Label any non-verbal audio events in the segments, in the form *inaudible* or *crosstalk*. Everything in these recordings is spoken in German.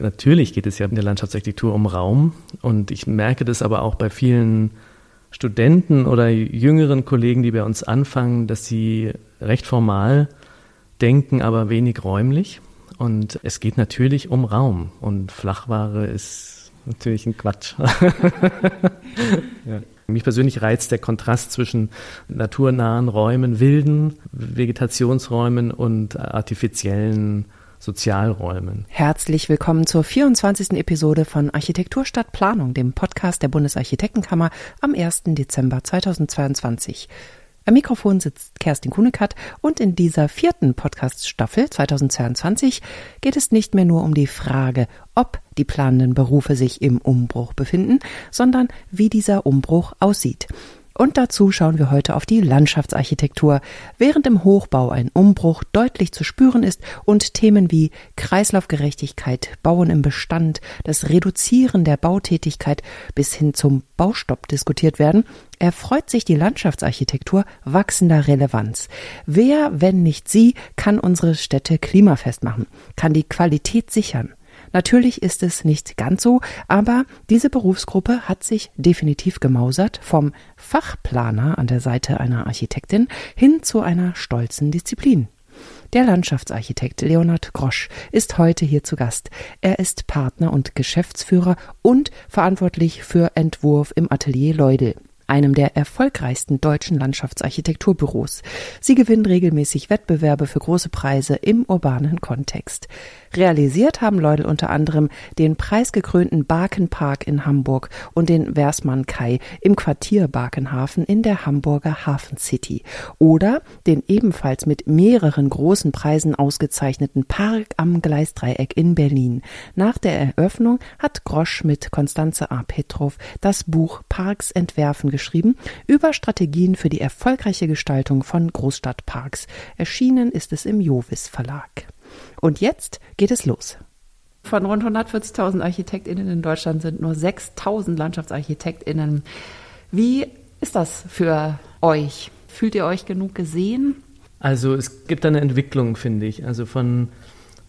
Natürlich geht es ja in der Landschaftsarchitektur um Raum und ich merke das aber auch bei vielen Studenten oder jüngeren Kollegen, die bei uns anfangen, dass sie recht formal denken, aber wenig räumlich. Und es geht natürlich um Raum und Flachware ist natürlich ein Quatsch. *laughs* ja. Mich persönlich reizt der Kontrast zwischen naturnahen Räumen, wilden Vegetationsräumen und artifiziellen Sozialräumen. Herzlich willkommen zur 24. Episode von Architektur statt Planung, dem Podcast der Bundesarchitektenkammer am 1. Dezember 2022. Am Mikrofon sitzt Kerstin Kunekat und in dieser vierten Podcast-Staffel 2022 geht es nicht mehr nur um die Frage, ob die planenden Berufe sich im Umbruch befinden, sondern wie dieser Umbruch aussieht. Und dazu schauen wir heute auf die Landschaftsarchitektur, während im Hochbau ein Umbruch deutlich zu spüren ist und Themen wie Kreislaufgerechtigkeit, Bauen im Bestand, das Reduzieren der Bautätigkeit bis hin zum Baustopp diskutiert werden, erfreut sich die Landschaftsarchitektur wachsender Relevanz. Wer, wenn nicht sie, kann unsere Städte klimafest machen, kann die Qualität sichern? Natürlich ist es nicht ganz so, aber diese Berufsgruppe hat sich definitiv gemausert vom Fachplaner an der Seite einer Architektin hin zu einer stolzen Disziplin. Der Landschaftsarchitekt Leonhard Grosch ist heute hier zu Gast. Er ist Partner und Geschäftsführer und verantwortlich für Entwurf im Atelier Leudel einem der erfolgreichsten deutschen Landschaftsarchitekturbüros. Sie gewinnen regelmäßig Wettbewerbe für große Preise im urbanen Kontext. Realisiert haben Leudel unter anderem den preisgekrönten Barkenpark in Hamburg und den Versmann Kai im Quartier Barkenhafen in der Hamburger Hafen City oder den ebenfalls mit mehreren großen Preisen ausgezeichneten Park am Gleisdreieck in Berlin. Nach der Eröffnung hat Grosch mit Konstanze A. Petrov das Buch Parks entwerfen geschrieben über Strategien für die erfolgreiche Gestaltung von Großstadtparks. Erschienen ist es im Jovis Verlag. Und jetzt geht es los. Von rund 140.000 ArchitektInnen in Deutschland sind nur 6.000 LandschaftsarchitektInnen. Wie ist das für euch? Fühlt ihr euch genug gesehen? Also es gibt eine Entwicklung, finde ich. Also von,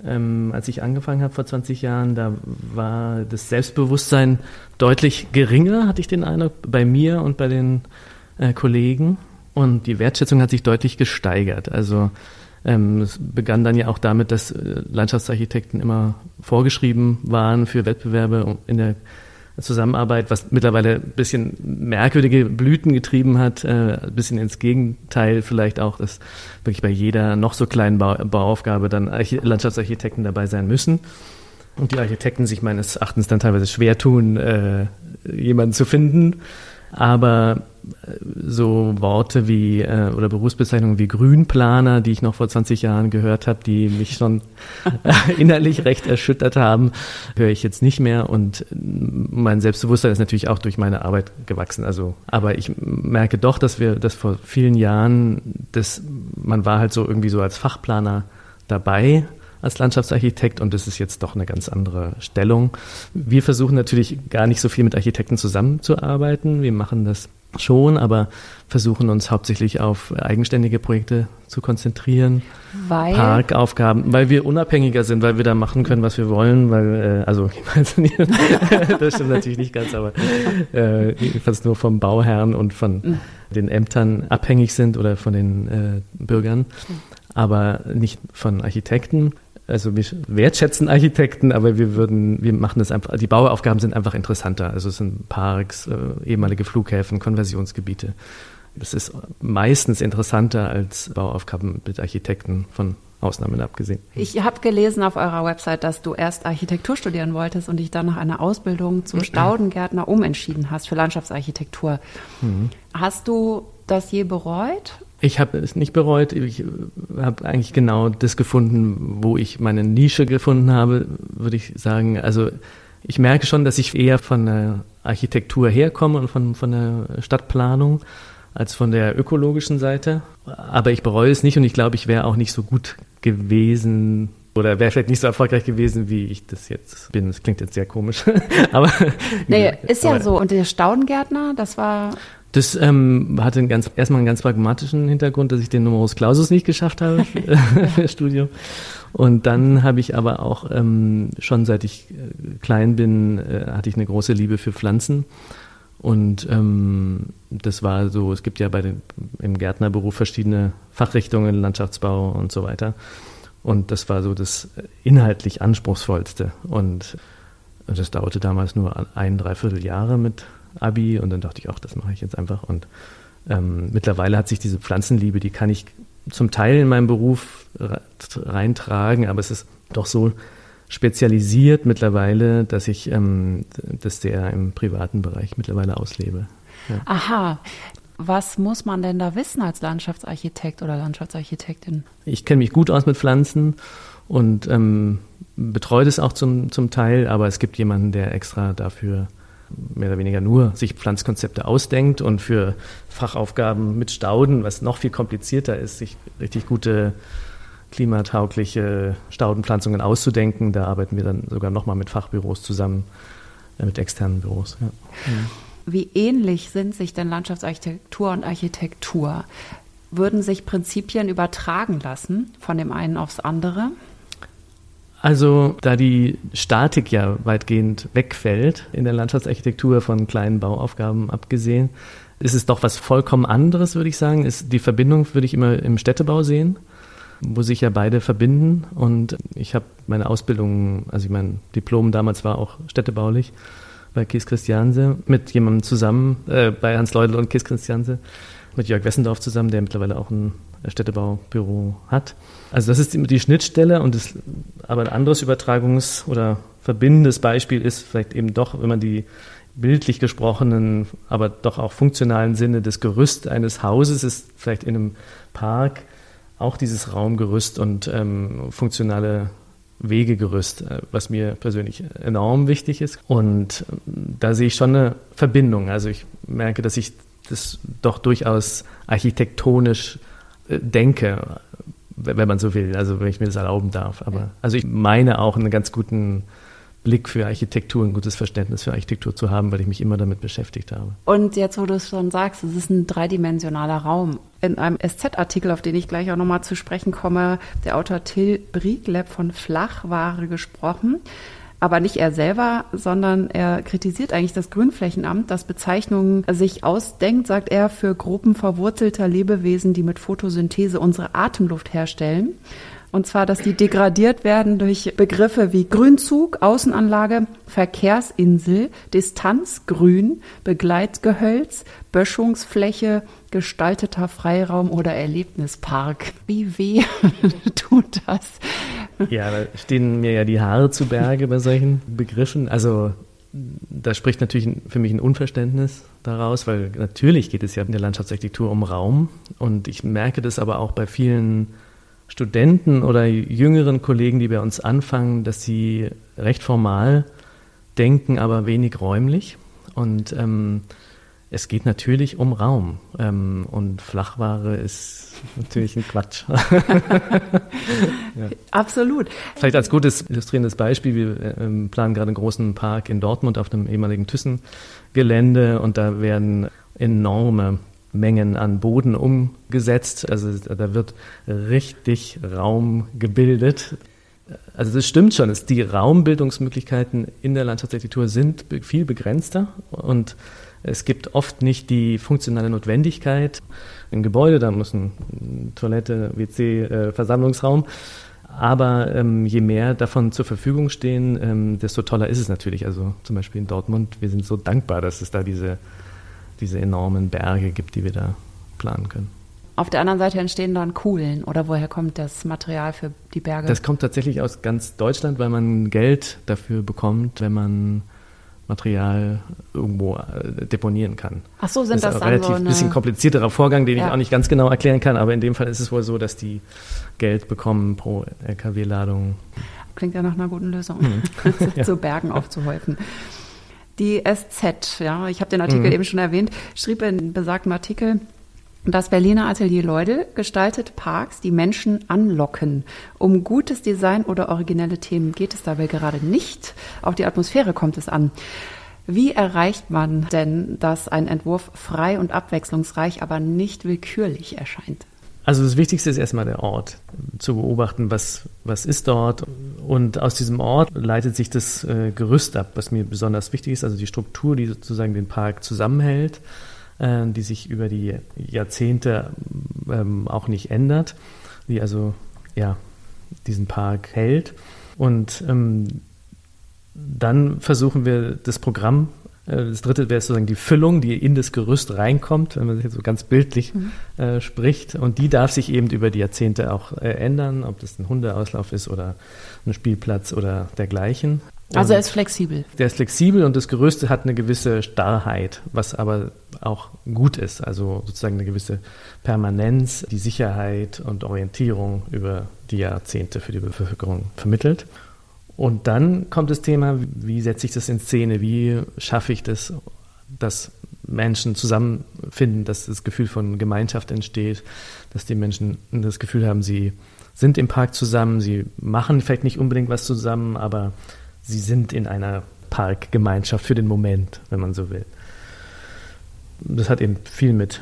ähm, als ich angefangen habe vor 20 Jahren, da war das Selbstbewusstsein deutlich geringer, hatte ich den Eindruck, bei mir und bei den äh, Kollegen. Und die Wertschätzung hat sich deutlich gesteigert. Also ähm, es begann dann ja auch damit, dass äh, Landschaftsarchitekten immer vorgeschrieben waren für Wettbewerbe in der Zusammenarbeit, was mittlerweile ein bisschen merkwürdige Blüten getrieben hat, äh, ein bisschen ins Gegenteil vielleicht auch, dass wirklich bei jeder noch so kleinen Bau Bauaufgabe dann Arch Landschaftsarchitekten dabei sein müssen. Und die Architekten sich meines Erachtens dann teilweise schwer tun, äh, jemanden zu finden. Aber so Worte wie äh, oder Berufsbezeichnungen wie Grünplaner, die ich noch vor 20 Jahren gehört habe, die mich schon *laughs* innerlich recht erschüttert haben, höre ich jetzt nicht mehr und mein Selbstbewusstsein ist natürlich auch durch meine Arbeit gewachsen. Also, aber ich merke doch, dass wir das vor vielen Jahren, das, man war halt so irgendwie so als Fachplaner dabei als Landschaftsarchitekt und das ist jetzt doch eine ganz andere Stellung. Wir versuchen natürlich gar nicht so viel mit Architekten zusammenzuarbeiten. Wir machen das schon, aber versuchen uns hauptsächlich auf eigenständige Projekte zu konzentrieren. Weil? Parkaufgaben, weil wir unabhängiger sind, weil wir da machen können, was wir wollen, weil, äh, also, *laughs* das stimmt natürlich nicht ganz, aber äh, jedenfalls nur vom Bauherrn und von den Ämtern abhängig sind oder von den äh, Bürgern, aber nicht von Architekten also wir wertschätzen Architekten, aber wir würden, wir machen das einfach, die Bauaufgaben sind einfach interessanter. Also es sind Parks, äh, ehemalige Flughäfen, Konversionsgebiete. Das ist meistens interessanter als Bauaufgaben mit Architekten von Ausnahmen abgesehen. Ich habe gelesen auf eurer Website, dass du erst Architektur studieren wolltest und dich dann nach einer Ausbildung zum Staudengärtner umentschieden hast für Landschaftsarchitektur. Mhm. Hast du das je bereut ich habe es nicht bereut. Ich habe eigentlich genau das gefunden, wo ich meine Nische gefunden habe, würde ich sagen. Also ich merke schon, dass ich eher von der Architektur herkomme und von, von der Stadtplanung als von der ökologischen Seite. Aber ich bereue es nicht und ich glaube, ich wäre auch nicht so gut gewesen oder wäre vielleicht nicht so erfolgreich gewesen, wie ich das jetzt bin. Das klingt jetzt sehr komisch. *laughs* aber naja, ist ja aber, so. Und der Staudengärtner, das war Das ähm, hatte einen ganz, erstmal einen ganz pragmatischen Hintergrund, dass ich den Numerus Clausus nicht geschafft habe für, *laughs* für das Studium. Und dann habe ich aber auch ähm, schon seit ich äh, klein bin, äh, hatte ich eine große Liebe für Pflanzen. Und ähm, das war so, es gibt ja bei den, im Gärtnerberuf verschiedene Fachrichtungen, Landschaftsbau und so weiter. Und das war so das inhaltlich anspruchsvollste. Und das dauerte damals nur ein, dreiviertel Jahre mit Abi und dann dachte ich auch, das mache ich jetzt einfach. Und ähm, mittlerweile hat sich diese Pflanzenliebe, die kann ich zum Teil in meinem Beruf reintragen, aber es ist doch so spezialisiert mittlerweile, dass ich ähm, das sehr im privaten Bereich mittlerweile auslebe. Ja. Aha. Was muss man denn da wissen als Landschaftsarchitekt oder Landschaftsarchitektin? Ich kenne mich gut aus mit Pflanzen und ähm, betreue das auch zum, zum Teil, aber es gibt jemanden, der extra dafür mehr oder weniger nur sich Pflanzkonzepte ausdenkt und für Fachaufgaben mit Stauden, was noch viel komplizierter ist, sich richtig gute klimataugliche Staudenpflanzungen auszudenken. Da arbeiten wir dann sogar nochmal mit Fachbüros zusammen, äh, mit externen Büros. Ja. Wie ähnlich sind sich denn Landschaftsarchitektur und Architektur? Würden sich Prinzipien übertragen lassen von dem einen aufs andere? Also, da die Statik ja weitgehend wegfällt in der Landschaftsarchitektur von kleinen Bauaufgaben abgesehen, ist es doch was vollkommen anderes, würde ich sagen. Ist die Verbindung würde ich immer im Städtebau sehen, wo sich ja beide verbinden. Und ich habe meine Ausbildung, also ich mein Diplom damals war auch städtebaulich bei Kies Christianse mit jemandem zusammen, äh, bei Hans Leudel und Kies Christianse, mit Jörg Wessendorf zusammen, der mittlerweile auch ein Städtebaubüro hat. Also das ist die Schnittstelle und das, aber ein anderes Übertragungs- oder verbindendes Beispiel ist vielleicht eben doch, wenn man die bildlich gesprochenen, aber doch auch funktionalen Sinne des Gerüst eines Hauses ist vielleicht in einem Park auch dieses Raumgerüst und ähm, funktionale Wegegerüst, äh, was mir persönlich enorm wichtig ist. Und ähm, da sehe ich schon eine Verbindung. Also ich merke, dass ich das doch durchaus architektonisch äh, denke, wenn man so will, also wenn ich mir das erlauben darf. Aber also ich meine auch einen ganz guten Blick für Architektur, ein gutes Verständnis für Architektur zu haben, weil ich mich immer damit beschäftigt habe. Und jetzt, wo du es schon sagst, es ist ein dreidimensionaler Raum. In einem SZ-Artikel, auf den ich gleich auch nochmal zu sprechen komme, der Autor Till Briegleb von Flachware gesprochen aber nicht er selber, sondern er kritisiert eigentlich das Grünflächenamt, das Bezeichnungen sich ausdenkt, sagt er, für Gruppen verwurzelter Lebewesen, die mit Photosynthese unsere Atemluft herstellen. Und zwar, dass die degradiert werden durch Begriffe wie Grünzug, Außenanlage, Verkehrsinsel, Distanzgrün, Begleitgehölz, Böschungsfläche, gestalteter Freiraum oder Erlebnispark. Wie weh *laughs* tut das? Ja, da stehen mir ja die Haare zu Berge bei solchen Begriffen. Also da spricht natürlich für mich ein Unverständnis daraus, weil natürlich geht es ja in der Landschaftsarchitektur um Raum und ich merke das aber auch bei vielen Studenten oder jüngeren Kollegen, die bei uns anfangen, dass sie recht formal denken, aber wenig räumlich. Und ähm, es geht natürlich um Raum. Ähm, und Flachware ist natürlich ein Quatsch. *laughs* ja. Absolut. Vielleicht als gutes illustrierendes Beispiel, wir ähm, planen gerade einen großen Park in Dortmund auf dem ehemaligen Thyssen-Gelände und da werden enorme Mengen an Boden umgesetzt. Also da wird richtig Raum gebildet. Also das stimmt schon, die Raumbildungsmöglichkeiten in der Landschaftsarchitektur sind viel begrenzter und es gibt oft nicht die funktionale Notwendigkeit. Im Gebäude, da muss ein Toilette, WC, äh, Versammlungsraum. Aber ähm, je mehr davon zur Verfügung stehen, ähm, desto toller ist es natürlich. Also zum Beispiel in Dortmund, wir sind so dankbar, dass es da diese diese enormen Berge gibt, die wir da planen können. Auf der anderen Seite entstehen dann Kuhlen oder woher kommt das Material für die Berge? Das kommt tatsächlich aus ganz Deutschland, weil man Geld dafür bekommt, wenn man Material irgendwo äh, deponieren kann. Ach so, sind das, ist ein relativ so ein bisschen komplizierterer Vorgang, den ja. ich auch nicht ganz genau erklären kann, aber in dem Fall ist es wohl so, dass die Geld bekommen pro LKW-Ladung. Klingt ja nach einer guten Lösung, mhm. *laughs* ja. zu Bergen aufzuhäufen. Die SZ, ja, ich habe den Artikel mhm. eben schon erwähnt, schrieb in besagtem Artikel, das Berliner Atelier Leudel gestaltet Parks, die Menschen anlocken. Um gutes Design oder originelle Themen geht es dabei gerade nicht. Auf die Atmosphäre kommt es an. Wie erreicht man denn, dass ein Entwurf frei und abwechslungsreich, aber nicht willkürlich erscheint? Also das Wichtigste ist erstmal der Ort, zu beobachten, was, was ist dort. Und aus diesem Ort leitet sich das äh, Gerüst ab, was mir besonders wichtig ist, also die Struktur, die sozusagen den Park zusammenhält, äh, die sich über die Jahrzehnte ähm, auch nicht ändert, die also ja, diesen Park hält. Und ähm, dann versuchen wir das Programm äh, das dritte wäre sozusagen die Füllung, die in das Gerüst reinkommt, wenn man sich jetzt so ganz bildlich mhm. äh, spricht. Und die darf sich eben über die Jahrzehnte auch äh, ändern, ob das ein Hundeauslauf ist oder ein Spielplatz oder dergleichen. Also er ist flexibel. Der ist flexibel und das Gerüst hat eine gewisse Starrheit, was aber auch gut ist. Also sozusagen eine gewisse Permanenz, die Sicherheit und Orientierung über die Jahrzehnte für die Bevölkerung vermittelt. Und dann kommt das Thema, wie setze ich das in Szene, wie schaffe ich das, dass Menschen zusammenfinden, dass das Gefühl von Gemeinschaft entsteht, dass die Menschen das Gefühl haben, sie sind im Park zusammen, sie machen vielleicht nicht unbedingt was zusammen, aber sie sind in einer Parkgemeinschaft für den Moment, wenn man so will. Das hat eben viel mit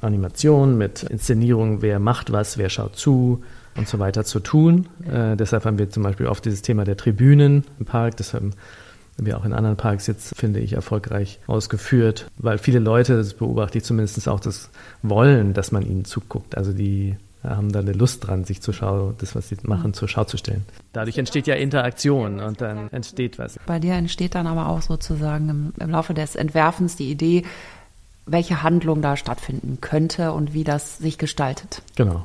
Animation, mit Inszenierung, wer macht was, wer schaut zu, und so weiter zu tun. Äh, deshalb haben wir zum Beispiel oft dieses Thema der Tribünen im Park. Das haben wir auch in anderen Parks jetzt, finde ich, erfolgreich ausgeführt, weil viele Leute, das beobachte ich zumindest auch, das wollen, dass man ihnen zuguckt. Also die haben da eine Lust dran, sich zur Schau, das, was sie machen, zur Schau zu stellen. Dadurch entsteht ja Interaktion und dann entsteht was. Bei dir entsteht dann aber auch sozusagen im, im Laufe des Entwerfens die Idee, welche Handlung da stattfinden könnte und wie das sich gestaltet. Genau.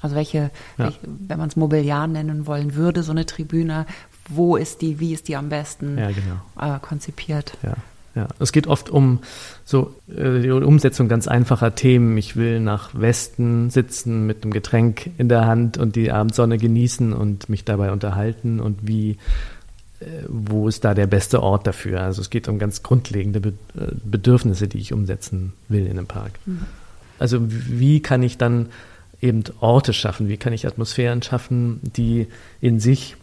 Also welche, ja. welche wenn man es Mobiliar nennen wollen würde, so eine Tribüne, wo ist die, wie ist die am besten ja, genau. äh, konzipiert? Ja. Ja, es geht oft um so äh, die Umsetzung ganz einfacher Themen. Ich will nach Westen sitzen mit einem Getränk in der Hand und die Abendsonne genießen und mich dabei unterhalten und wie, wo ist da der beste Ort dafür? Also es geht um ganz grundlegende äh, Bedürfnisse, die ich umsetzen will in einem Park. Mhm. Also wie kann ich dann eben Orte schaffen? Wie kann ich Atmosphären schaffen, die in sich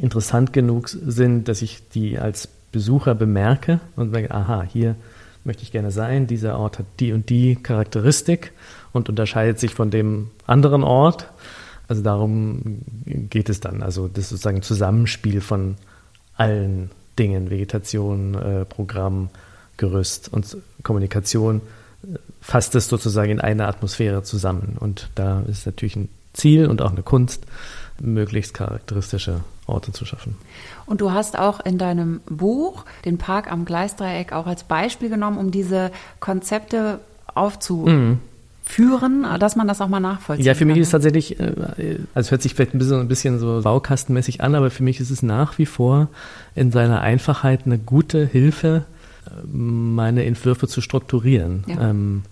interessant genug sind, dass ich die als Besucher bemerke und sage, aha, hier möchte ich gerne sein, dieser Ort hat die und die Charakteristik und unterscheidet sich von dem anderen Ort. Also darum geht es dann. Also das sozusagen Zusammenspiel von allen Dingen, Vegetation, äh, Programm, Gerüst und Kommunikation fasst es sozusagen in eine Atmosphäre zusammen. Und da ist natürlich ein Ziel und auch eine Kunst, möglichst charakteristische Orte zu schaffen. Und du hast auch in deinem Buch den Park am Gleisdreieck auch als Beispiel genommen, um diese Konzepte aufzuführen, mhm. Dass man das auch mal nachvollziehen Ja, für mich kann. ist tatsächlich, äh, also hört sich vielleicht ein bisschen, ein bisschen so baukastenmäßig an, aber für mich ist es nach wie vor in seiner Einfachheit eine gute Hilfe, meine Entwürfe zu strukturieren. Ja. Ähm,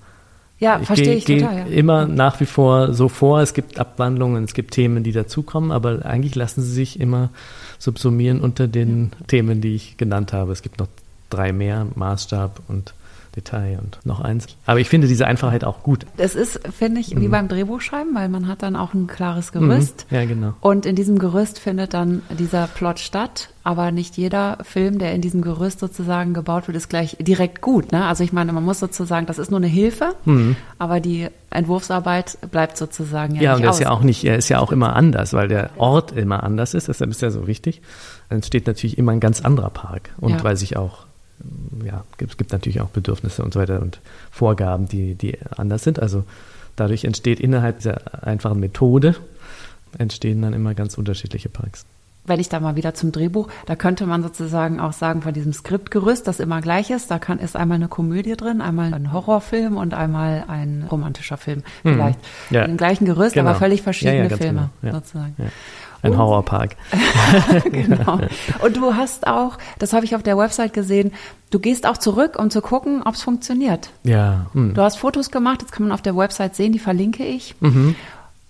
ja, ich verstehe ich total. Ja. immer nach wie vor so vor. Es gibt Abwandlungen, es gibt Themen, die dazukommen, aber eigentlich lassen sie sich immer subsumieren unter den ja. Themen, die ich genannt habe. Es gibt noch drei mehr, Maßstab und Detail und noch eins. Aber ich finde diese Einfachheit auch gut. Das ist, finde ich, wie mhm. beim Drehbuchschreiben, weil man hat dann auch ein klares Gerüst. Mhm. Ja, genau. Und in diesem Gerüst findet dann dieser Plot statt. Aber nicht jeder Film, der in diesem Gerüst sozusagen gebaut wird, ist gleich direkt gut. Ne? Also ich meine, man muss sozusagen, das ist nur eine Hilfe, mhm. aber die Entwurfsarbeit bleibt sozusagen ja, ja nicht und aus. ist ja auch nicht, er ist ja auch immer anders, weil der Ort immer anders ist. Deshalb ist ja so wichtig. Dann entsteht natürlich immer ein ganz anderer Park und ja. weil sich auch ja, es gibt natürlich auch Bedürfnisse und so weiter und Vorgaben, die, die anders sind. Also dadurch entsteht innerhalb dieser einfachen Methode entstehen dann immer ganz unterschiedliche Parks. Wenn ich da mal wieder zum Drehbuch, da könnte man sozusagen auch sagen, von diesem Skriptgerüst, das immer gleich ist, da kann, ist einmal eine Komödie drin, einmal ein Horrorfilm und einmal ein romantischer Film. Mhm. Vielleicht. Mhm. Ja. Im gleichen Gerüst, genau. aber völlig verschiedene ja, ja, Filme genau. sozusagen. Ein Horrorpark. *laughs* genau. Und du hast auch, das habe ich auf der Website gesehen, du gehst auch zurück, um zu gucken, ob es funktioniert. Ja. Hm. Du hast Fotos gemacht, das kann man auf der Website sehen, die verlinke ich. Mhm.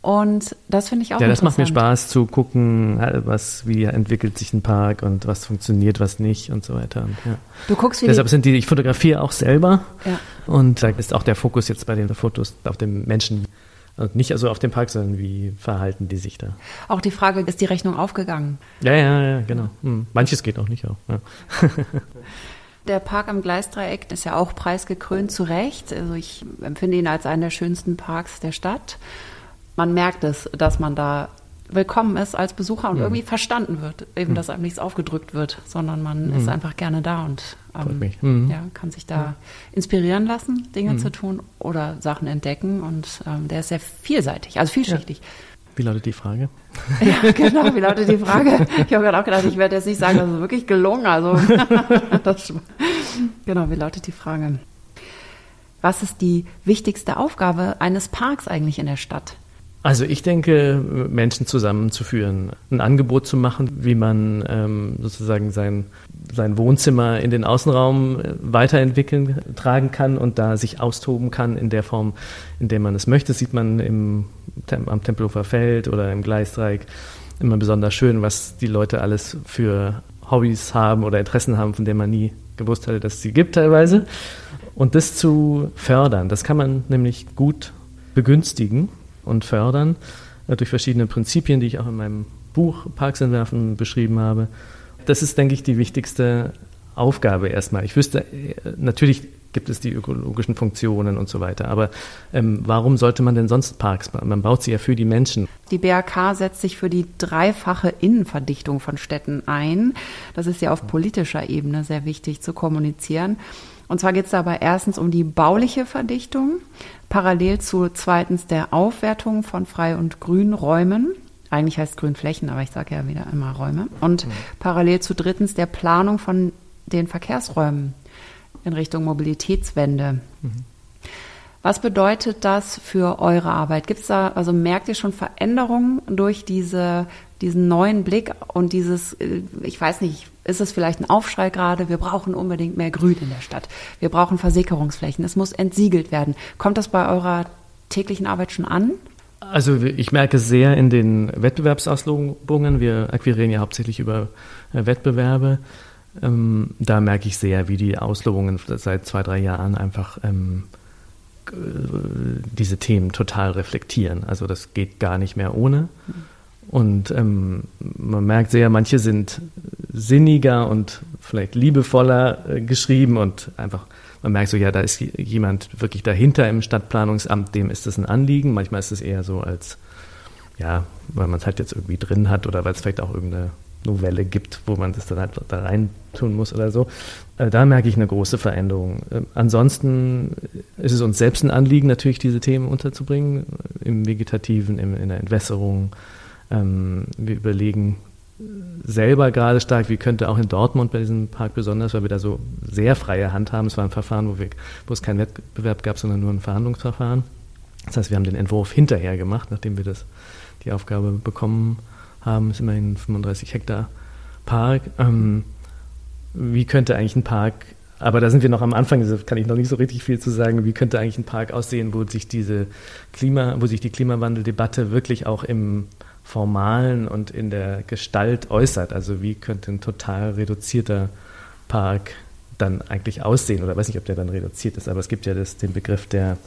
Und das finde ich auch Ja, das macht mir Spaß zu gucken, was, wie entwickelt sich ein Park und was funktioniert, was nicht und so weiter. Und, ja. Du guckst wie Deshalb sind die, ich fotografiere auch selber. Ja. Und da ist auch der Fokus jetzt bei den Fotos auf dem Menschen. Und nicht also auf dem Park, sondern wie verhalten die sich da. Auch die Frage, ist die Rechnung aufgegangen? Ja, ja, ja, genau. Hm. Manches geht auch nicht auf. Ja. *laughs* Der Park am Gleisdreieck ist ja auch preisgekrönt, zu Recht. Also ich empfinde ihn als einen der schönsten Parks der Stadt. Man merkt es, dass man da willkommen ist als Besucher und mhm. irgendwie verstanden wird. Eben, mhm. dass einem nichts aufgedrückt wird, sondern man mhm. ist einfach gerne da und ähm, mhm. ja, kann sich da inspirieren lassen, Dinge mhm. zu tun oder Sachen entdecken. Und ähm, der ist sehr vielseitig, also vielschichtig. Ja. Wie lautet die Frage? *laughs* Ja, genau, wie lautet die Frage? Ich habe gerade auch gedacht, ich werde jetzt nicht sagen, das ist wirklich gelungen. Also, *laughs* das, genau, wie lautet die Frage? Was ist die wichtigste Aufgabe eines Parks eigentlich in der Stadt? Also ich denke, Menschen zusammenzuführen, ein Angebot zu machen, wie man ähm, sozusagen sein, sein Wohnzimmer in den Außenraum äh, weiterentwickeln, tragen kann und da sich austoben kann in der Form, in der man es möchte. Das sieht man im, am Tempelhofer Feld oder im Gleisdreieck immer besonders schön, was die Leute alles für Hobbys haben oder Interessen haben, von denen man nie gewusst hatte, dass es sie gibt teilweise. Und das zu fördern, das kann man nämlich gut begünstigen und fördern äh, durch verschiedene Prinzipien, die ich auch in meinem Buch Parks entwerfen beschrieben habe. Das ist, denke ich, die wichtigste Aufgabe erstmal. Ich wüsste, äh, natürlich gibt es die ökologischen Funktionen und so weiter. Aber ähm, warum sollte man denn sonst Parks bauen? Man baut sie ja für die Menschen. Die BRK setzt sich für die dreifache Innenverdichtung von Städten ein. Das ist ja auf politischer Ebene sehr wichtig zu kommunizieren. Und zwar geht es dabei erstens um die bauliche Verdichtung, parallel zu zweitens der Aufwertung von Frei- und Grünräumen. Eigentlich heißt Grünflächen, aber ich sage ja wieder immer Räume. Und mhm. parallel zu drittens der Planung von den Verkehrsräumen in Richtung Mobilitätswende. Mhm. Was bedeutet das für eure Arbeit? Gibt es da, also merkt ihr schon Veränderungen durch diese, diesen neuen Blick und dieses, äh, ich weiß nicht, ist es vielleicht ein Aufschrei gerade, wir brauchen unbedingt mehr Grün in der Stadt. Wir brauchen Versickerungsflächen, es muss entsiegelt werden. Kommt das bei eurer täglichen Arbeit schon an? Also ich merke sehr in den Wettbewerbsauslobungen. Wir akquirieren ja hauptsächlich über äh, Wettbewerbe. Ähm, da merke ich sehr, wie die Auslobungen seit zwei, drei Jahren einfach ähm, äh, diese Themen total reflektieren. Also das geht gar nicht mehr ohne. Und ähm, man merkt sehr, manche sind sinniger und vielleicht liebevoller äh, geschrieben und einfach, man merkt so, ja, da ist jemand wirklich dahinter im Stadtplanungsamt, dem ist das ein Anliegen. Manchmal ist es eher so als, ja, weil man es halt jetzt irgendwie drin hat oder weil es vielleicht auch irgendeine Novelle gibt, wo man das dann halt da rein tun muss oder so. Äh, da merke ich eine große Veränderung. Äh, ansonsten ist es uns selbst ein Anliegen, natürlich diese Themen unterzubringen, im Vegetativen, in der Entwässerung. Ähm, wir überlegen selber gerade stark, wie könnte auch in Dortmund bei diesem Park besonders, weil wir da so sehr freie Hand haben. Es war ein Verfahren, wo, wir, wo es keinen Wettbewerb gab, sondern nur ein Verhandlungsverfahren. Das heißt, wir haben den Entwurf hinterher gemacht, nachdem wir das, die Aufgabe bekommen haben. Es ist immerhin ein 35 Hektar Park. Ähm, wie könnte eigentlich ein Park, aber da sind wir noch am Anfang, da kann ich noch nicht so richtig viel zu sagen, wie könnte eigentlich ein Park aussehen, wo sich diese Klima, wo sich die Klimawandeldebatte wirklich auch im Formalen und in der Gestalt äußert. Also wie könnte ein total reduzierter Park dann eigentlich aussehen? Oder weiß nicht, ob der dann reduziert ist, aber es gibt ja das, den Begriff der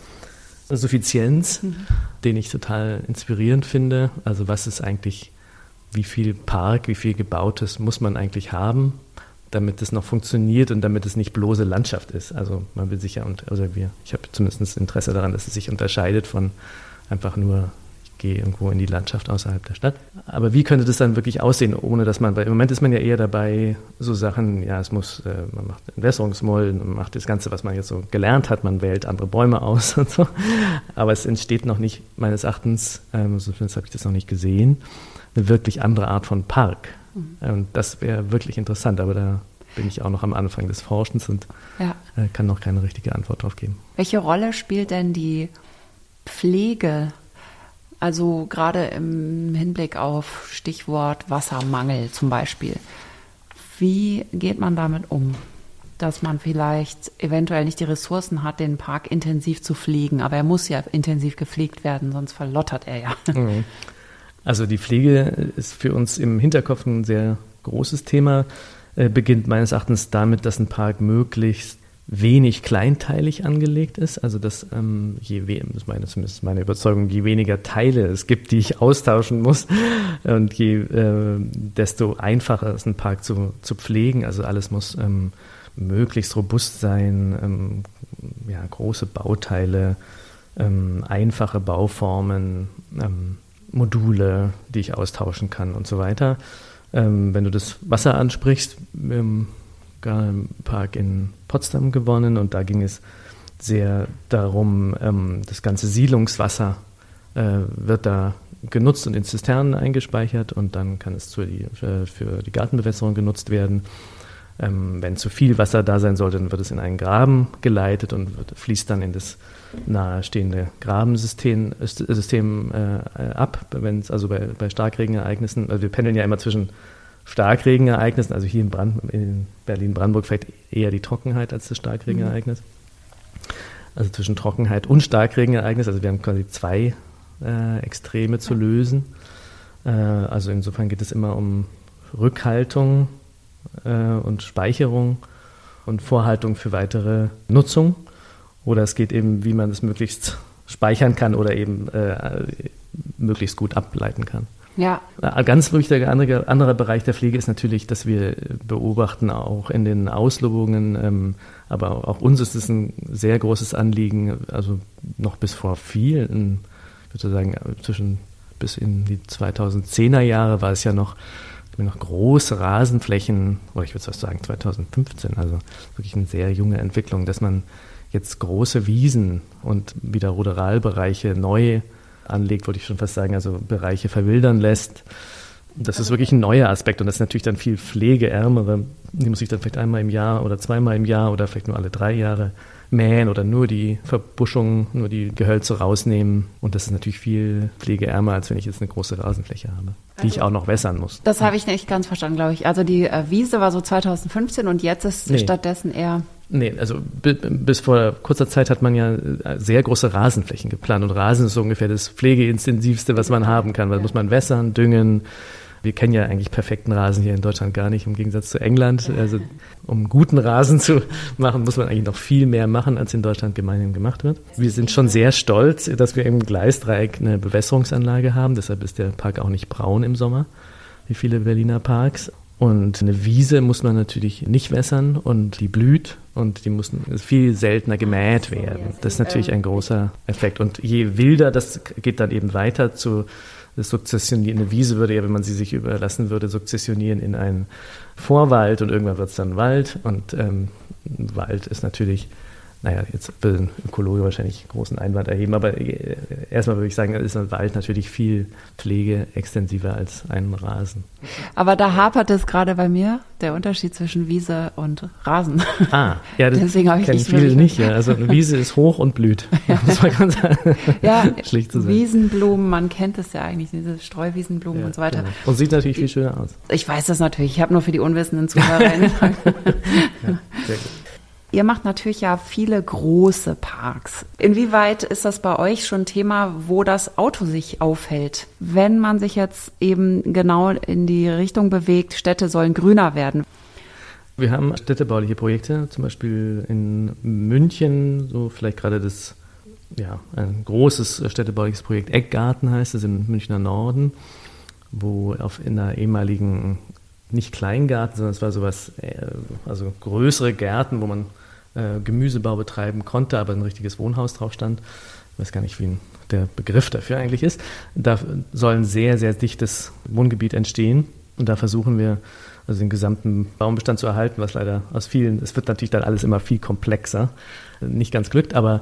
Suffizienz, mhm. den ich total inspirierend finde. Also was ist eigentlich, wie viel Park, wie viel Gebautes muss man eigentlich haben, damit es noch funktioniert und damit es nicht bloße Landschaft ist. Also man will sich ja, und, also wir, ich habe zumindest Interesse daran, dass es sich unterscheidet von einfach nur gehe irgendwo in die Landschaft außerhalb der Stadt. Aber wie könnte das dann wirklich aussehen, ohne dass man, weil im Moment ist man ja eher dabei, so Sachen, ja, es muss, äh, man macht Entwässerungsmulden, man macht das Ganze, was man jetzt so gelernt hat, man wählt andere Bäume aus *laughs* und so. Aber es entsteht noch nicht, meines Erachtens, ähm, zumindest habe ich das noch nicht gesehen, eine wirklich andere Art von Park. Mhm. Und das wäre wirklich interessant, aber da bin ich auch noch am Anfang des Forschens und ja. äh, kann noch keine richtige Antwort drauf geben. Welche Rolle spielt denn die Pflege also gerade im Hinblick auf Stichwort Wassermangel zum Beispiel. Wie geht man damit um? Dass man vielleicht eventuell nicht die Ressourcen hat, den Park intensiv zu pflegen, aber er muss ja intensiv gepflegt werden, sonst verlottert er ja. Mhm. Also die Pflege ist für uns im Hinterkopf ein sehr großes Thema. Äh, beginnt meines Erachtens damit, dass ein Park möglichst wenig kleinteilig angelegt ist. Also dass ähm, je das ist meine, zumindest meine Überzeugung, je weniger Teile es gibt, die ich austauschen muss *laughs* und je äh, desto einfacher ist ein Park zu, zu pflegen. Also alles muss ähm, möglichst robust sein, ähm, ja, große Bauteile, ähm, einfache Bauformen, ähm, Module, die ich austauschen kann und so weiter. Ähm, wenn du das Wasser ansprichst, Park in Potsdam gewonnen und da ging es sehr darum, ähm, das ganze Siedlungswasser äh, wird da genutzt und in Zisternen eingespeichert und dann kann es für die, für, für die Gartenbewässerung genutzt werden. Ähm, wenn zu viel Wasser da sein sollte, dann wird es in einen Graben geleitet und wird, fließt dann in das nahestehende Grabensystem System, äh, ab. Wenn es also bei, bei Starkregenereignissen, also wir pendeln ja immer zwischen Starkregenereignissen, also hier in, Brand, in Berlin-Brandenburg vielleicht eher die Trockenheit als das Starkregenereignis. Also zwischen Trockenheit und Starkregenereignis, also wir haben quasi zwei äh, Extreme zu lösen. Äh, also insofern geht es immer um Rückhaltung äh, und Speicherung und Vorhaltung für weitere Nutzung. Oder es geht eben, wie man es möglichst speichern kann oder eben äh, möglichst gut ableiten kann. Ja. Ein ganz wichtiger andere, anderer Bereich der Pflege ist natürlich, dass wir beobachten, auch in den Auslobungen, ähm, aber auch uns ist es ein sehr großes Anliegen, also noch bis vor vielen, ich würde sagen, zwischen bis in die 2010er Jahre war es ja noch, noch große Rasenflächen, oder ich würde fast sagen 2015, also wirklich eine sehr junge Entwicklung, dass man jetzt große Wiesen und wieder Ruderalbereiche neu anlegt, wollte ich schon fast sagen, also Bereiche verwildern lässt. Das ist wirklich ein neuer Aspekt und das ist natürlich dann viel pflegeärmere. Die muss ich dann vielleicht einmal im Jahr oder zweimal im Jahr oder vielleicht nur alle drei Jahre mähen oder nur die Verbuschung, nur die Gehölze rausnehmen. Und das ist natürlich viel pflegeärmer, als wenn ich jetzt eine große Rasenfläche habe, die also, ich auch noch wässern muss. Das habe ich nicht ganz verstanden, glaube ich. Also die äh, Wiese war so 2015 und jetzt ist nee. stattdessen eher Nee, also bis vor kurzer Zeit hat man ja äh, sehr große Rasenflächen geplant und Rasen ist so ungefähr das pflegeintensivste, was man haben kann, weil ja. muss man wässern, düngen. Wir kennen ja eigentlich perfekten Rasen hier in Deutschland gar nicht, im Gegensatz zu England. Also um guten Rasen zu machen, muss man eigentlich noch viel mehr machen, als in Deutschland gemeinhin gemacht wird. Wir sind schon sehr stolz, dass wir im Gleisdreieck eine Bewässerungsanlage haben. Deshalb ist der Park auch nicht braun im Sommer, wie viele Berliner Parks. Und eine Wiese muss man natürlich nicht wässern und die blüht und die muss viel seltener gemäht werden. Das ist natürlich ein großer Effekt. Und je wilder, das geht dann eben weiter zu Sukzessionieren. Eine Wiese würde ja, wenn man sie sich überlassen würde, sukzessionieren in einen Vorwald und irgendwann wird es dann Wald. Und ähm, Wald ist natürlich naja, jetzt will ein Ökologe wahrscheinlich großen Einwand erheben, aber äh, erstmal würde ich sagen, ist ein Wald natürlich viel pflegeextensiver als ein Rasen. Aber da hapert es gerade bei mir, der Unterschied zwischen Wiese und Rasen. Ah, ja, *laughs* das Deswegen ich kennen viele nicht. Ja. Also eine Wiese ist hoch und blüht. *laughs* Ja. Das war ganz ja, *laughs* schlicht zu sagen. Wiesenblumen, man kennt es ja eigentlich, diese Streuwiesenblumen ja, und so weiter. Genau. Und sieht natürlich viel schöner aus. Ich weiß das natürlich, ich habe nur für die unwissenden Zuhörer ja, sehr gut. Ihr macht natürlich ja viele große Parks. Inwieweit ist das bei euch schon Thema, wo das Auto sich aufhält? Wenn man sich jetzt eben genau in die Richtung bewegt, Städte sollen grüner werden. Wir haben städtebauliche Projekte, zum Beispiel in München, so vielleicht gerade das, ja, ein großes städtebauliches Projekt Eckgarten heißt es im Münchner Norden, wo auf in einer ehemaligen nicht Kleingarten, sondern es war sowas, äh, also größere Gärten, wo man äh, Gemüsebau betreiben konnte, aber ein richtiges Wohnhaus drauf stand. Ich weiß gar nicht, wie der Begriff dafür eigentlich ist. Da soll ein sehr, sehr dichtes Wohngebiet entstehen. Und da versuchen wir, also den gesamten Baumbestand zu erhalten, was leider aus vielen, es wird natürlich dann alles immer viel komplexer, nicht ganz glückt, aber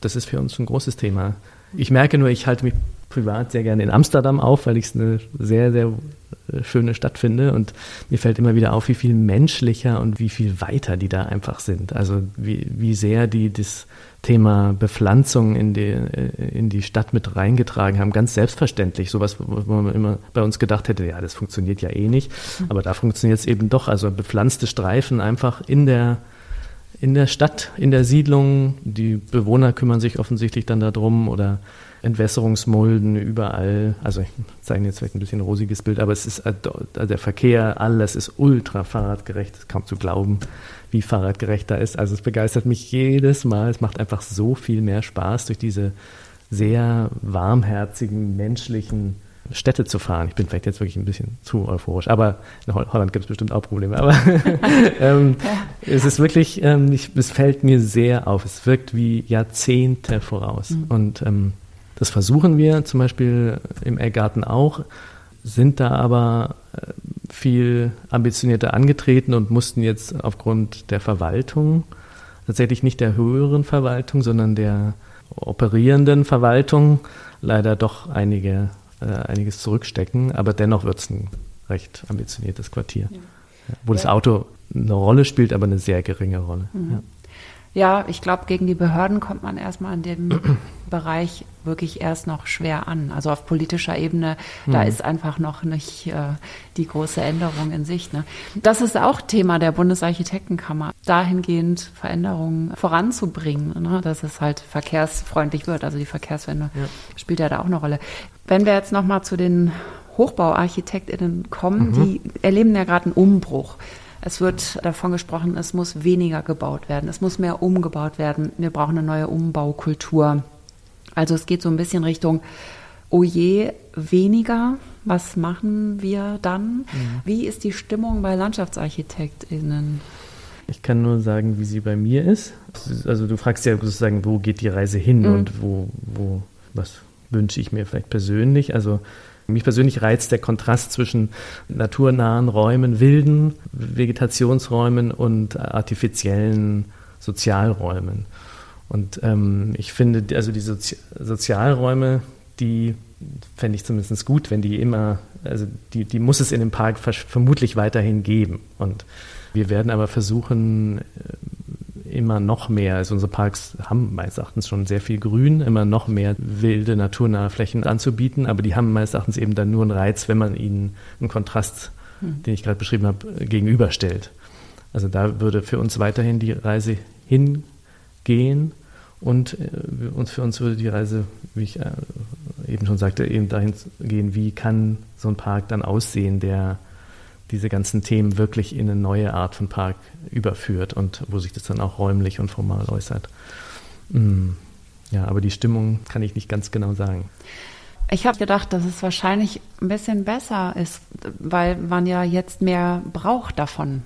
das ist für uns ein großes Thema. Ich merke nur, ich halte mich privat sehr gerne in Amsterdam auf, weil ich es eine sehr, sehr äh, schöne Stadt finde. Und mir fällt immer wieder auf, wie viel menschlicher und wie viel weiter die da einfach sind. Also wie, wie sehr die das Thema Bepflanzung in die, äh, in die Stadt mit reingetragen haben. Ganz selbstverständlich. Sowas, wo man immer bei uns gedacht hätte, ja, das funktioniert ja eh nicht. Aber da funktioniert es eben doch. Also bepflanzte Streifen einfach in der in der Stadt, in der Siedlung. Die Bewohner kümmern sich offensichtlich dann darum oder Entwässerungsmulden überall. Also ich zeige jetzt vielleicht ein bisschen ein rosiges Bild, aber es ist äh, der Verkehr, alles ist ultra fahrradgerecht, ist kaum zu glauben, wie fahrradgerecht da ist. Also es begeistert mich jedes Mal. Es macht einfach so viel mehr Spaß durch diese sehr warmherzigen, menschlichen Städte zu fahren. Ich bin vielleicht jetzt wirklich ein bisschen zu euphorisch, aber in Holland gibt es bestimmt auch Probleme. Aber *laughs* *laughs* ähm, es ist wirklich, ähm, ich, es fällt mir sehr auf. Es wirkt wie Jahrzehnte voraus. Mhm. Und ähm, das versuchen wir zum Beispiel im Eckgarten auch, sind da aber äh, viel ambitionierter angetreten und mussten jetzt aufgrund der Verwaltung, tatsächlich nicht der höheren Verwaltung, sondern der operierenden Verwaltung, leider doch einige äh, einiges zurückstecken, aber dennoch wird es ein recht ambitioniertes Quartier, ja. wo ja. das Auto eine Rolle spielt, aber eine sehr geringe Rolle. Mhm. Ja. Ja, ich glaube, gegen die Behörden kommt man erstmal in dem *clears throat* Bereich wirklich erst noch schwer an. Also auf politischer Ebene, mhm. da ist einfach noch nicht äh, die große Änderung in Sicht. Ne? Das ist auch Thema der Bundesarchitektenkammer, dahingehend Veränderungen voranzubringen, ne? dass es halt verkehrsfreundlich wird. Also die Verkehrswende ja. spielt ja da auch eine Rolle. Wenn wir jetzt nochmal zu den HochbauarchitektInnen kommen, mhm. die erleben ja gerade einen Umbruch. Es wird davon gesprochen, es muss weniger gebaut werden, es muss mehr umgebaut werden. Wir brauchen eine neue Umbaukultur. Also es geht so ein bisschen Richtung, oh je, weniger. Was machen wir dann? Mhm. Wie ist die Stimmung bei LandschaftsarchitektInnen? Ich kann nur sagen, wie sie bei mir ist. Also du fragst ja sozusagen, wo geht die Reise hin mhm. und wo, wo, was wünsche ich mir vielleicht persönlich. Also mich persönlich reizt der Kontrast zwischen naturnahen Räumen, wilden Vegetationsräumen und artifiziellen Sozialräumen. Und ähm, ich finde, also die Sozi Sozialräume, die fände ich zumindest gut, wenn die immer, also die, die muss es in dem Park vermutlich weiterhin geben. Und wir werden aber versuchen, immer noch mehr, also unsere Parks haben meines Erachtens schon sehr viel Grün, immer noch mehr wilde, naturnahe Flächen anzubieten, aber die haben meines Erachtens eben dann nur einen Reiz, wenn man ihnen einen Kontrast, hm. den ich gerade beschrieben habe, gegenüberstellt. Also da würde für uns weiterhin die Reise hingehen und äh, uns, für uns würde die Reise, wie ich äh, eben schon sagte, eben dahin gehen, wie kann so ein Park dann aussehen, der diese ganzen Themen wirklich in eine neue Art von Park überführt und wo sich das dann auch räumlich und formal äußert. Mm, ja, aber die Stimmung kann ich nicht ganz genau sagen. Ich habe gedacht, dass es wahrscheinlich ein bisschen besser ist, weil man ja jetzt mehr braucht davon.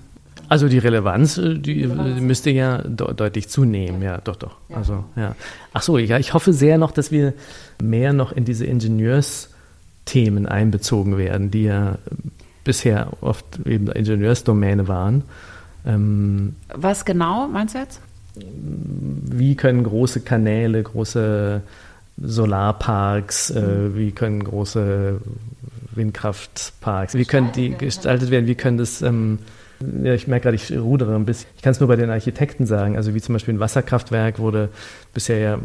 Also die Relevanz, äh, die Relevanz. müsste ja de deutlich zunehmen, ja, doch, doch. Ja. Also ja. Ach so, ja, ich hoffe sehr noch, dass wir mehr noch in diese Ingenieursthemen einbezogen werden, die ja bisher oft eben Ingenieursdomäne waren. Ähm, Was genau meinst du jetzt? Wie können große Kanäle, große Solarparks, äh, mhm. wie können große Windkraftparks, wie können die gestaltet werden, wie können das ähm, ja, ich merke gerade, ich rudere ein bisschen. Ich kann es nur bei den Architekten sagen. Also wie zum Beispiel ein Wasserkraftwerk wurde bisher ja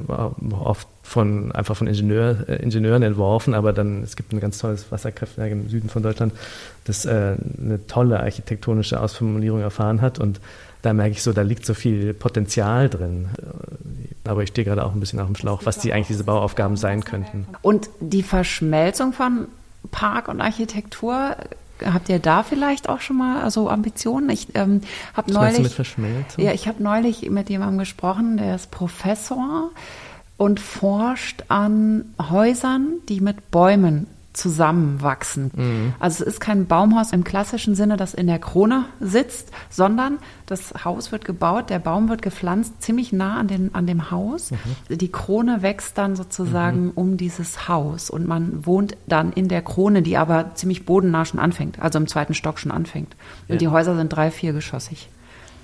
oft von einfach von Ingenieur, äh, Ingenieuren entworfen, aber dann es gibt ein ganz tolles Wasserkraftwerk im Süden von Deutschland, das äh, eine tolle architektonische Ausformulierung erfahren hat und da merke ich so, da liegt so viel Potenzial drin. Aber ich stehe gerade auch ein bisschen auf dem Schlauch, was die eigentlich diese Bauaufgaben sein könnten. Und die Verschmelzung von Park und Architektur habt ihr da vielleicht auch schon mal also Ambitionen? Ich ähm, habe neulich mit Verschmelzung? Ja, ich habe neulich mit jemandem gesprochen, der ist Professor und forscht an Häusern, die mit Bäumen zusammenwachsen. Mhm. Also es ist kein Baumhaus im klassischen Sinne, das in der Krone sitzt, sondern das Haus wird gebaut, der Baum wird gepflanzt ziemlich nah an, den, an dem Haus. Mhm. Die Krone wächst dann sozusagen mhm. um dieses Haus und man wohnt dann in der Krone, die aber ziemlich bodennah schon anfängt, also im zweiten Stock schon anfängt. Und ja. die Häuser sind drei, viergeschossig.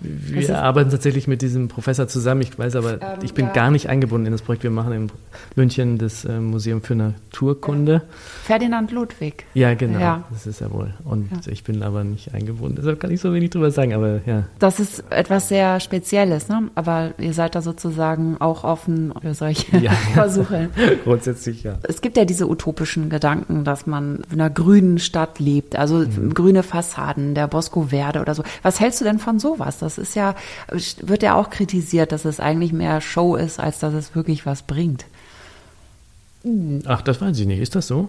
Wir arbeiten tatsächlich mit diesem Professor zusammen. Ich weiß aber, ähm, ich bin ja. gar nicht eingebunden in das Projekt. Wir machen in München das äh, Museum für Naturkunde. Ferdinand Ludwig. Ja, genau. Ja. Das ist er wohl. Und ja. ich bin aber nicht eingebunden. Deshalb kann ich so wenig drüber sagen. Aber ja. Das ist etwas sehr Spezielles, ne? Aber ihr seid da sozusagen auch offen für solche *laughs* Versuche. Grundsätzlich ja. Es gibt ja diese utopischen Gedanken, dass man in einer grünen Stadt lebt. Also mhm. grüne Fassaden, der Bosco Verde oder so. Was hältst du denn von sowas? Das ist ja, wird ja auch kritisiert, dass es eigentlich mehr Show ist, als dass es wirklich was bringt. Ach, das weiß ich nicht. Ist das so?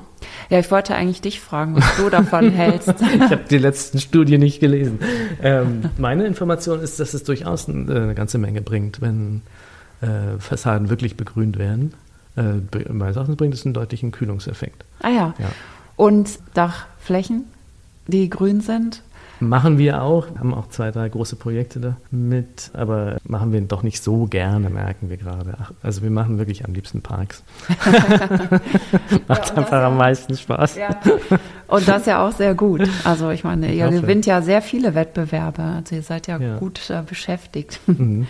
Ja, ich wollte eigentlich dich fragen, was du davon *laughs* hältst. ich habe die letzten Studien nicht gelesen. Ähm, meine Information ist, dass es durchaus äh, eine ganze Menge bringt, wenn äh, Fassaden wirklich begrünt werden. Äh, meines Erachtens bringt es einen deutlichen Kühlungseffekt. Ah ja. ja. Und Dachflächen, die grün sind? Machen wir auch, haben auch zwei, drei große Projekte damit, aber machen wir doch nicht so gerne, merken wir gerade. Ach, also wir machen wirklich am liebsten Parks. *laughs* Macht ja, einfach am meisten Spaß. Ja. Und das ja auch sehr gut. Also ich meine, ihr hoffe. gewinnt ja sehr viele Wettbewerbe, also ihr seid ja, ja. gut äh, beschäftigt. Mhm.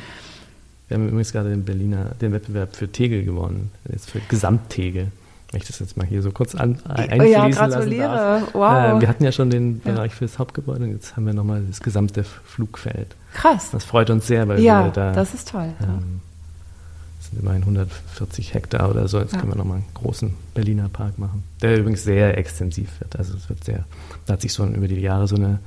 Wir haben übrigens gerade den Berliner, den Wettbewerb für Tegel gewonnen, jetzt für Gesamttegel wenn ich das jetzt mal hier so kurz an, einfließen ja, gratuliere. lassen darf. Wow. Äh, wir hatten ja schon den Bereich ja. für das Hauptgebäude und jetzt haben wir nochmal das gesamte Flugfeld. Krass. Das freut uns sehr, weil ja, wir da... das ist toll. Ähm, das sind immerhin 140 Hektar oder so. Jetzt ja. können wir nochmal einen großen Berliner Park machen, der übrigens sehr extensiv wird. Also es wird sehr, da hat sich so über die Jahre so eine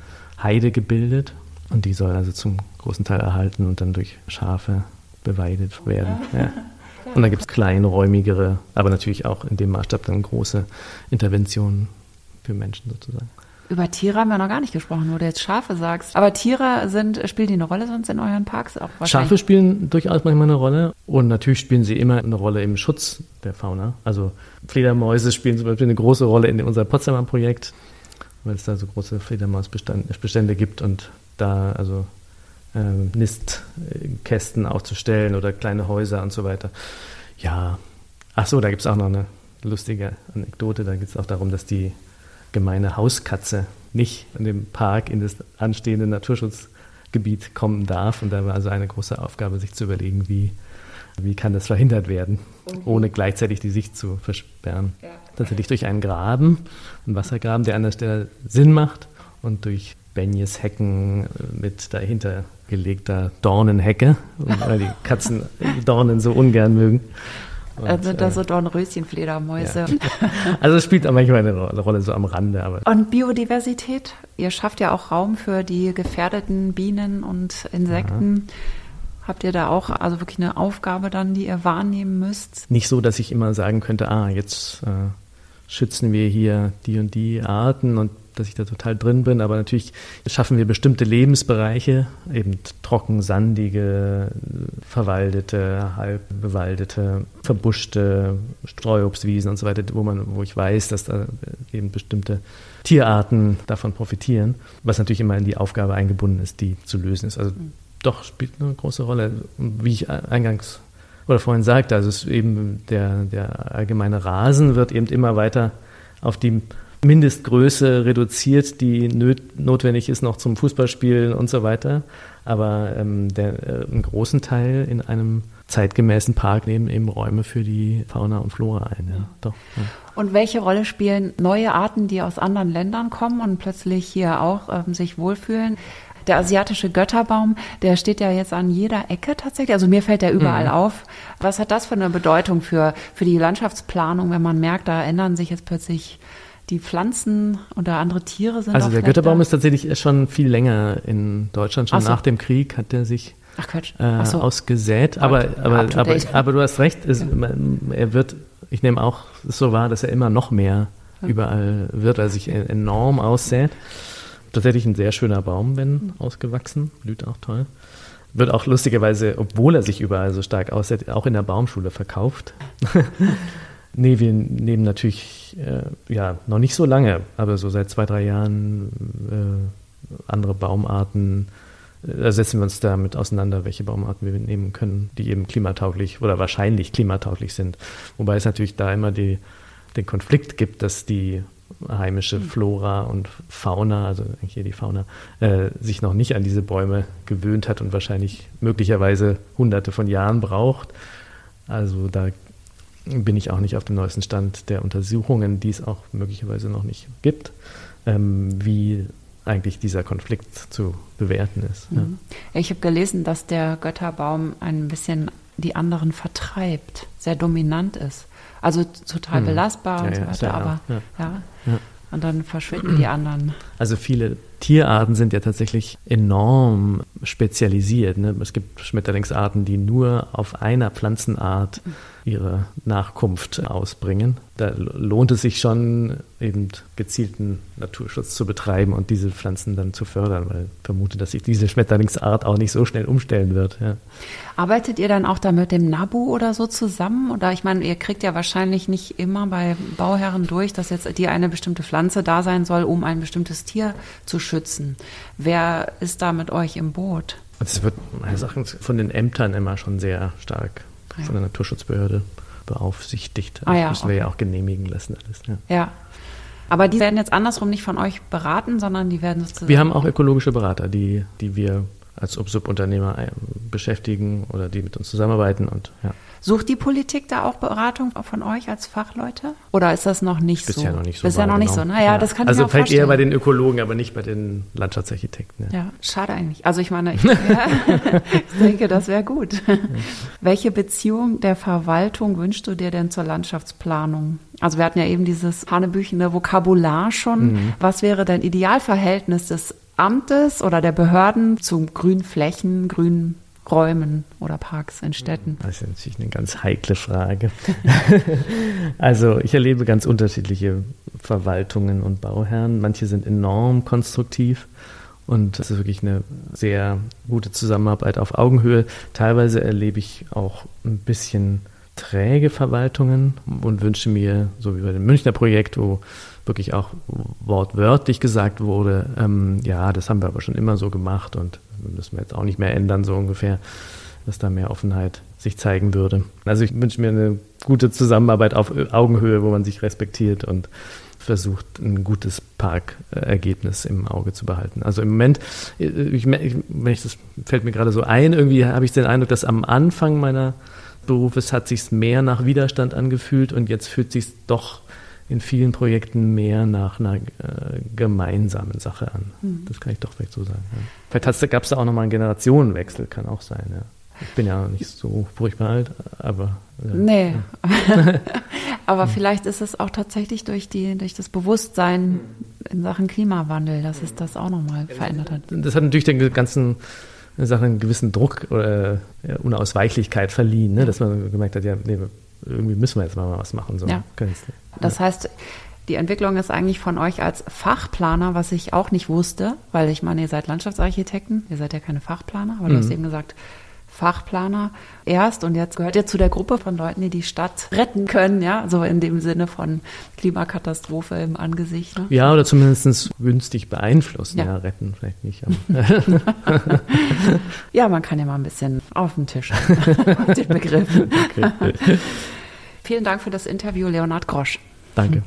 Heide gebildet und die soll also zum großen Teil erhalten und dann durch Schafe beweidet werden. Ja. *laughs* Und dann gibt es kleinräumigere, aber natürlich auch in dem Maßstab dann große Interventionen für Menschen sozusagen. Über Tiere haben wir noch gar nicht gesprochen, wo du jetzt Schafe sagst. Aber Tiere sind, spielen die eine Rolle sonst in euren Parks auch Schafe spielen durchaus manchmal eine Rolle und natürlich spielen sie immer eine Rolle im Schutz der Fauna. Also Fledermäuse spielen zum Beispiel eine große Rolle in unserem Potsdamer Projekt, weil es da so große Fledermausbestände gibt und da also ähm, Nistkästen aufzustellen oder kleine Häuser und so weiter. Ja, ach so, da gibt es auch noch eine lustige Anekdote. Da geht es auch darum, dass die gemeine Hauskatze nicht in dem Park in das anstehende Naturschutzgebiet kommen darf. Und da war also eine große Aufgabe, sich zu überlegen, wie, wie kann das verhindert werden, ohne gleichzeitig die Sicht zu versperren. Ja. Tatsächlich durch einen Graben, einen Wassergraben, der an der Stelle Sinn macht und durch Benjes Hecken mit dahinter gelegter Dornenhecke, *laughs* weil die Katzen Dornen so ungern mögen. Und, also sind da so Dornröschenfledermäuse. Ja. Also es spielt manchmal eine Rolle so am Rande. Aber und Biodiversität? Ihr schafft ja auch Raum für die gefährdeten Bienen und Insekten. Ja. Habt ihr da auch also wirklich eine Aufgabe dann, die ihr wahrnehmen müsst? Nicht so, dass ich immer sagen könnte, ah, jetzt äh, schützen wir hier die und die Arten und dass ich da total drin bin, aber natürlich schaffen wir bestimmte Lebensbereiche, eben trocken, sandige, verwaldete, halb bewaldete, verbuschte Streuobstwiesen und so weiter, wo man, wo ich weiß, dass da eben bestimmte Tierarten davon profitieren, was natürlich immer in die Aufgabe eingebunden ist, die zu lösen ist. Also mhm. doch spielt eine große Rolle. Wie ich eingangs oder vorhin sagte, also es ist eben der, der allgemeine Rasen wird eben immer weiter auf die Mindestgröße reduziert, die notwendig ist noch zum Fußballspielen und so weiter. Aber ähm, der, äh, einen großen Teil in einem zeitgemäßen Park nehmen eben Räume für die Fauna und Flora ein. Ja, doch, ja. Und welche Rolle spielen neue Arten, die aus anderen Ländern kommen und plötzlich hier auch ähm, sich wohlfühlen? Der asiatische Götterbaum, der steht ja jetzt an jeder Ecke tatsächlich. Also mir fällt der überall mhm. auf. Was hat das für eine Bedeutung für, für die Landschaftsplanung, wenn man merkt, da ändern sich jetzt plötzlich die Pflanzen oder andere Tiere sind. Also der Götterbaum ist tatsächlich schon viel länger in Deutschland. Schon so. nach dem Krieg hat er sich Ach, äh, so. ausgesät. Aber, aber, aber, aber, du hast recht, es, er wird, ich nehme auch so wahr, dass er immer noch mehr ja. überall wird, weil er sich enorm aussät. Tatsächlich ein sehr schöner Baum, wenn mhm. ausgewachsen, blüht auch toll. Wird auch lustigerweise, obwohl er sich überall so stark aussät, auch in der Baumschule verkauft. *laughs* Nee, wir nehmen natürlich, äh, ja, noch nicht so lange, aber so seit zwei, drei Jahren äh, andere Baumarten. Da setzen wir uns damit auseinander, welche Baumarten wir nehmen können, die eben klimatauglich oder wahrscheinlich klimatauglich sind. Wobei es natürlich da immer die, den Konflikt gibt, dass die heimische hm. Flora und Fauna, also eigentlich hier die Fauna, äh, sich noch nicht an diese Bäume gewöhnt hat und wahrscheinlich möglicherweise hunderte von Jahren braucht. Also da bin ich auch nicht auf dem neuesten Stand der Untersuchungen, die es auch möglicherweise noch nicht gibt, ähm, wie eigentlich dieser Konflikt zu bewerten ist. Mhm. Ja. Ich habe gelesen, dass der Götterbaum ein bisschen die anderen vertreibt, sehr dominant ist. Also total mhm. belastbar ja, und so weiter, aber ja. Und dann verschwinden die anderen. Also viele Tierarten sind ja tatsächlich enorm spezialisiert. Ne? Es gibt Schmetterlingsarten, die nur auf einer Pflanzenart ihre Nachkunft ausbringen. Da lohnt es sich schon, eben gezielten Naturschutz zu betreiben und diese Pflanzen dann zu fördern, weil ich vermute, dass sich diese Schmetterlingsart auch nicht so schnell umstellen wird. Ja. Arbeitet ihr dann auch da mit dem NABU oder so zusammen? Oder ich meine, ihr kriegt ja wahrscheinlich nicht immer bei Bauherren durch, dass jetzt die eine bestimmte Pflanze da sein soll, um ein bestimmtes Tier zu schützen. Wer ist da mit euch im Boot? Es wird meine Sachen von den Ämtern immer schon sehr stark ja. von der Naturschutzbehörde beaufsichtigt. Das ah, ja, müssen wir ja auch genehmigen lassen alles. Ja. ja. Aber die werden jetzt andersrum nicht von euch beraten, sondern die werden sozusagen. Wir haben auch ökologische Berater, die, die wir als Subunternehmer äh, beschäftigen oder die mit uns zusammenarbeiten und ja. Sucht die Politik da auch Beratung von euch als Fachleute? Oder ist das noch nicht Bisher so? noch nicht so. Bisher noch nicht so. Naja, ja. das kann also ich mir vielleicht eher bei den Ökologen, aber nicht bei den Landschaftsarchitekten. Ja, ja schade eigentlich. Also ich meine, ich, *laughs* ja, ich denke, das wäre gut. *laughs* Welche Beziehung der Verwaltung wünschst du dir denn zur Landschaftsplanung? Also wir hatten ja eben dieses hanebüchene Vokabular schon. Mhm. Was wäre dein Idealverhältnis des Amtes oder der Behörden zu grünen Flächen, grünen Räumen oder Parks in Städten? Das ist natürlich eine ganz heikle Frage. *laughs* also ich erlebe ganz unterschiedliche Verwaltungen und Bauherren. Manche sind enorm konstruktiv und es ist wirklich eine sehr gute Zusammenarbeit auf Augenhöhe. Teilweise erlebe ich auch ein bisschen träge Verwaltungen und wünsche mir, so wie bei dem Münchner Projekt, wo wirklich auch wortwörtlich gesagt wurde, ähm, ja, das haben wir aber schon immer so gemacht und müssen wir jetzt auch nicht mehr ändern, so ungefähr, dass da mehr Offenheit sich zeigen würde. Also ich wünsche mir eine gute Zusammenarbeit auf Augenhöhe, wo man sich respektiert und versucht, ein gutes Parkergebnis im Auge zu behalten. Also im Moment, ich, ich, das fällt mir gerade so ein, irgendwie habe ich den Eindruck, dass am Anfang meiner Berufes hat sich mehr nach Widerstand angefühlt und jetzt fühlt sich doch in vielen Projekten mehr nach einer äh, gemeinsamen Sache an. Mhm. Das kann ich doch vielleicht so sagen. Ja. Vielleicht gab es da auch nochmal einen Generationenwechsel, kann auch sein. Ja. Ich bin ja nicht so furchtbar alt, aber. Ja. Nee. *laughs* aber vielleicht ist es auch tatsächlich durch, die, durch das Bewusstsein in Sachen Klimawandel, dass es das auch nochmal verändert hat. Das hat natürlich den ganzen Sachen einen gewissen Druck oder Unausweichlichkeit verliehen, ne? dass man gemerkt hat, ja, nee, irgendwie müssen wir jetzt mal was machen. So. Ja. Das heißt, die Entwicklung ist eigentlich von euch als Fachplaner, was ich auch nicht wusste, weil ich meine, ihr seid Landschaftsarchitekten, ihr seid ja keine Fachplaner, aber mhm. du hast mhm. eben gesagt, Fachplaner erst und jetzt gehört ihr zu der Gruppe von Leuten, die die Stadt retten können, ja, so in dem Sinne von Klimakatastrophe im Angesicht. Ne? Ja, oder zumindest günstig beeinflussen, ja, ja retten vielleicht nicht. *laughs* ja, man kann ja mal ein bisschen auf den Tisch den Begriffen. Okay. *laughs* Vielen Dank für das Interview, Leonhard Grosch. Danke.